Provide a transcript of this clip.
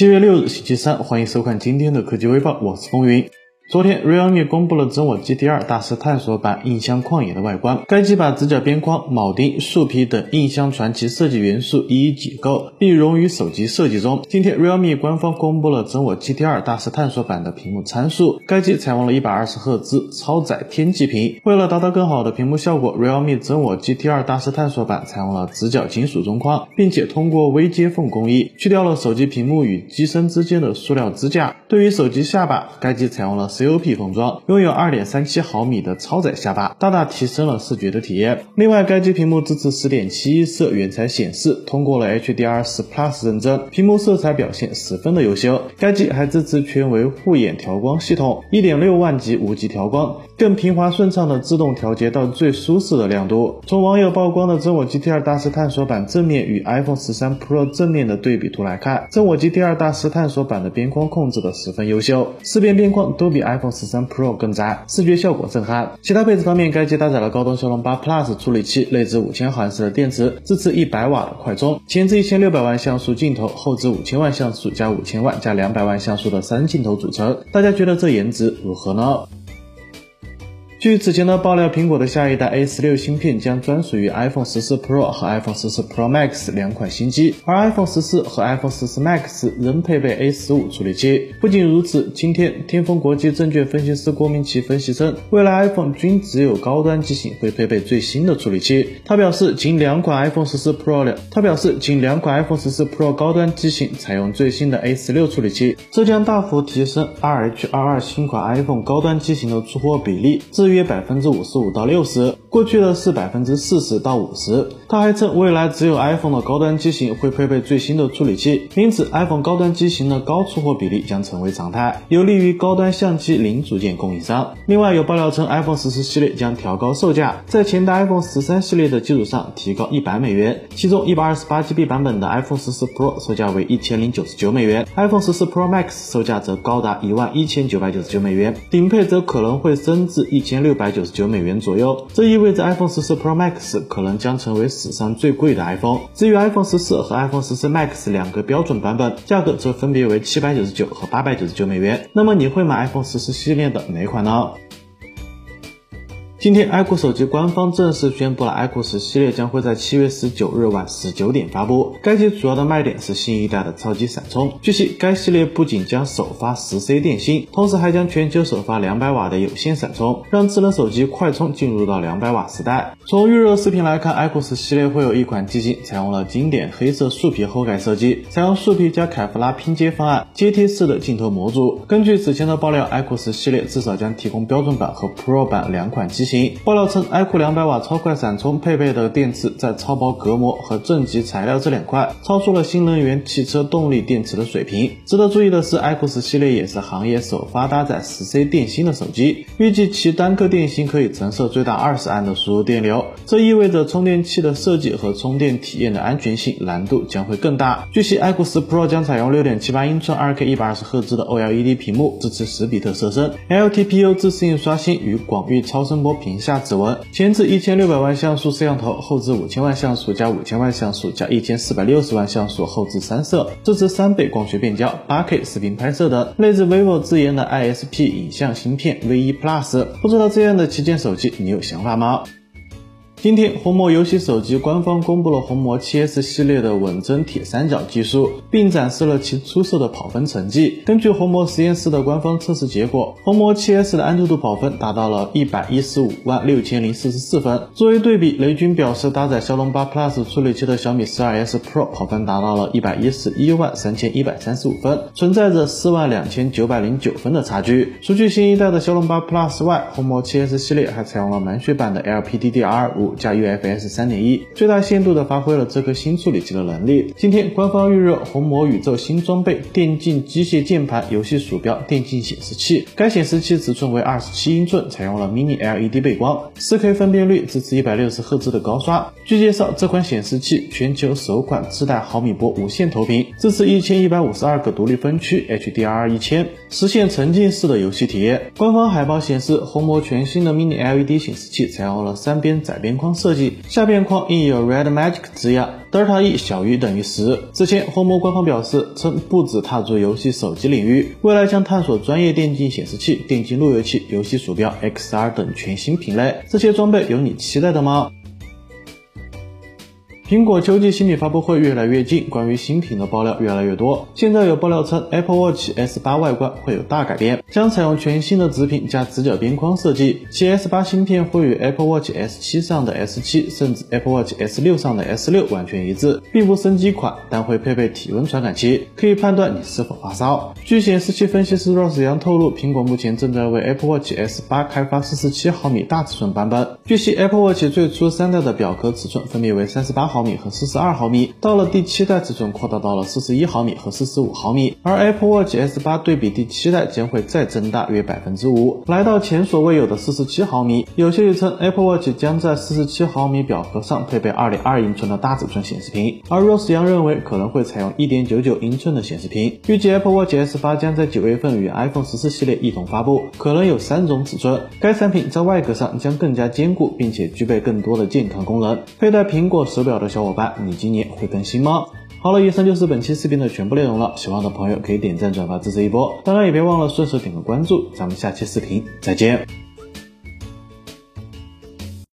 七月六日，星期三，欢迎收看今天的科技微报，我是风云。昨天，realme 公布了真我 GT2 大师探索版印象旷野的外观。该机把直角边框、铆钉、树皮等印象传奇设计元素一一解构，并融于手机设计中。今天，realme 官方公布了真我 GT2 大师探索版的屏幕参数。该机采用了一百二十赫兹超载天际屏。为了达到更好的屏幕效果，realme 真我 GT2 大师探索版采用了直角金属中框，并且通过微接缝工艺去掉了手机屏幕与机身之间的塑料支架。对于手机下巴，该机采用了。COP 封装拥有二点三七毫米的超窄下巴，大大提升了视觉的体验。另外，该机屏幕支持十点七亿色原彩显示，通过了 HDR10 Plus 认证，屏幕色彩表现十分的优秀。该机还支持全维护眼调光系统，一点六万级无级调光，更平滑顺畅的自动调节到最舒适的亮度。从网友曝光的真我 GT2 大师探索版正面与 iPhone 十三 Pro 正面的对比图来看，真我 GT2 大师探索版的边框控制的十分优秀，四边边框都比 iPhone 十三 Pro 更窄，视觉效果震撼。其他配置方面，该机搭载了高通骁龙八 Plus 处理器，内置五千毫安时的电池，支持一百瓦的快充。前置一千六百万像素镜头，后置五千万像素加五千万加两百万像素的三镜头组成。大家觉得这颜值如何呢？据此前的爆料，苹果的下一代 A 十六芯片将专属于 iPhone 十四 Pro 和 iPhone 十四 Pro Max 两款新机，而 iPhone 十四和 iPhone 十四 Max 仍配备 A 十五处理器。不仅如此，今天天风国际证券分析师郭明奇分析称，未来 iPhone 均只有高端机型会配备最新的处理器。他表示，仅两款 iPhone 十四 Pro 两，他表示仅两款 iPhone 十四 Pro 高端机型采用最新的 A 十六处理器，这将大幅提升 RH22 新款 iPhone 高端机型的出货比例至于。约百分之五十五到六十，过去的是百分之四十到五十。他还称，未来只有 iPhone 的高端机型会配备最新的处理器，因此 iPhone 高端机型的高出货比例将成为常态，有利于高端相机零组件供应商。另外有爆料称，iPhone 十四系列将调高售价，在前代 iPhone 十三系列的基础上提高一百美元，其中一百二十八 GB 版本的 iPhone 十四 Pro 售价为一千零九十九美元，iPhone 十四 Pro Max 售价则高达一万一千九百九十九美元，顶配则可能会升至一千六百九。十九美元左右，这意味着 iPhone 十四 Pro Max 可能将成为史上最贵的 iPhone。至于 iPhone 十四和 iPhone 十四 Max 两个标准版本，价格则分别为七百九十九和八百九十九美元。那么你会买 iPhone 十四系列的哪款呢？今天，iQOO 手机官方正式宣布了，iQOO 十系列将会在七月十九日晚十九点发布。该机主要的卖点是新一代的超级闪充。据悉，该系列不仅将首发十 C 电芯，同时还将全球首发两百瓦的有线闪充，让智能手机快充进入到两百瓦时代。从预热视频来看，iQOO 十系列会有一款机型采用了经典黑色树皮后盖设计，采用树皮加凯夫拉拼接方案，阶梯式的镜头模组。根据此前的爆料，iQOO 十系列至少将提供标准版和 Pro 版两款机型。爆料称，iQOO 两百瓦超快闪充配备的电池在超薄隔膜和正极材料这两块超出了新能源汽车动力电池的水平。值得注意的是，iQOO 十系列也是行业首发搭载十 C 电芯的手机，预计其单颗电芯可以承受最大二十安的输入电流，这意味着充电器的设计和充电体验的安全性难度将会更大。据悉，iQOO 十 Pro 将采用六点七八英寸二 K 一百二十赫兹的 OLED 屏幕，支持十比特色深，LTPO 自适应刷新与广域超声波屏下。指纹，前置一千六百万像素摄像头，后置五千万像素加五千万像素加一千四百六十万像素后置三摄，支持三倍光学变焦、八 K 视频拍摄等。内置 vivo 自研的 ISP 影像芯片 V1 Plus，不知道这样的旗舰手机你有想法吗？今天，红魔游戏手机官方公布了红魔 7S 系列的稳帧铁三角技术，并展示了其出色的跑分成绩。根据红魔实验室的官方测试结果，红魔 7S 的安兔兔跑分达到了一百一十五万六千零四十四分。作为对比，雷军表示搭载骁龙八 Plus 处理器的小米 12S Pro 跑分达到了一百一十一万三千一百三十五分，存在着四万两千九百零九分的差距。除去新一代的骁龙八 Plus 外，红魔 7S 系列还采用了满血版的 LPDDR 五加 UFS 三点一，最大限度的发挥了这颗新处理器的能力。今天官方预热红魔宇宙新装备电竞机械键盘、游戏鼠标、电竞显示器。该显示器尺寸为二十七英寸，采用了 Mini LED 背光，四 K 分辨率，支持一百六十赫兹的高刷。据介绍，这款显示器全球首款自带毫米波无线投屏，支持一千一百五十二个独立分区 HDR 一千，实现沉浸式的游戏体验。官方海报显示，红魔全新的 Mini LED 显示器采用了三边窄边。框设计，下边框印有 Red Magic 字样。，Delta E 小于等于十。此前，红魔官方表示称不止踏足游戏手机领域，未来将探索专业电竞显示器、电竞路由器、游戏鼠标、XR 等全新品类。这些装备有你期待的吗？苹果秋季新品发布会越来越近，关于新品的爆料越来越多。现在有爆料称，Apple Watch S8 外观会有大改变，将采用全新的直屏加直角边框设计，其 S8 芯片会与 Apple Watch S7 上的 S7，甚至 Apple Watch S6 上的 S6 完全一致，并不升级款，但会配备体温传感器，可以判断你是否发烧。据显示器分析师 Ross 杨透露，苹果目前正在为 Apple Watch S8 开发47毫米大尺寸版本。据悉，Apple Watch 最初三代的表壳尺寸分别为38毫。毫米和四十二毫米，到了第七代尺寸扩大到了四十一毫米和四十五毫米，而 Apple Watch S8 对比第七代将会再增大约百分之五，来到前所未有的四十七毫米。有消息称 Apple Watch 将在四十七毫米表壳上配备二点二英寸的大尺寸显示屏，而 Ross Young 认为可能会采用一点九九英寸的显示屏。预计 Apple Watch S8 将在九月份与 iPhone 十四系列一同发布，可能有三种尺寸。该产品在外壳上将更加坚固，并且具备更多的健康功能。佩戴苹果手表的。小伙伴，你今年会更新吗？好了，以上就是本期视频的全部内容了。喜欢的朋友可以点赞转发支持一波，当然也别忘了顺手点个关注。咱们下期视频再见。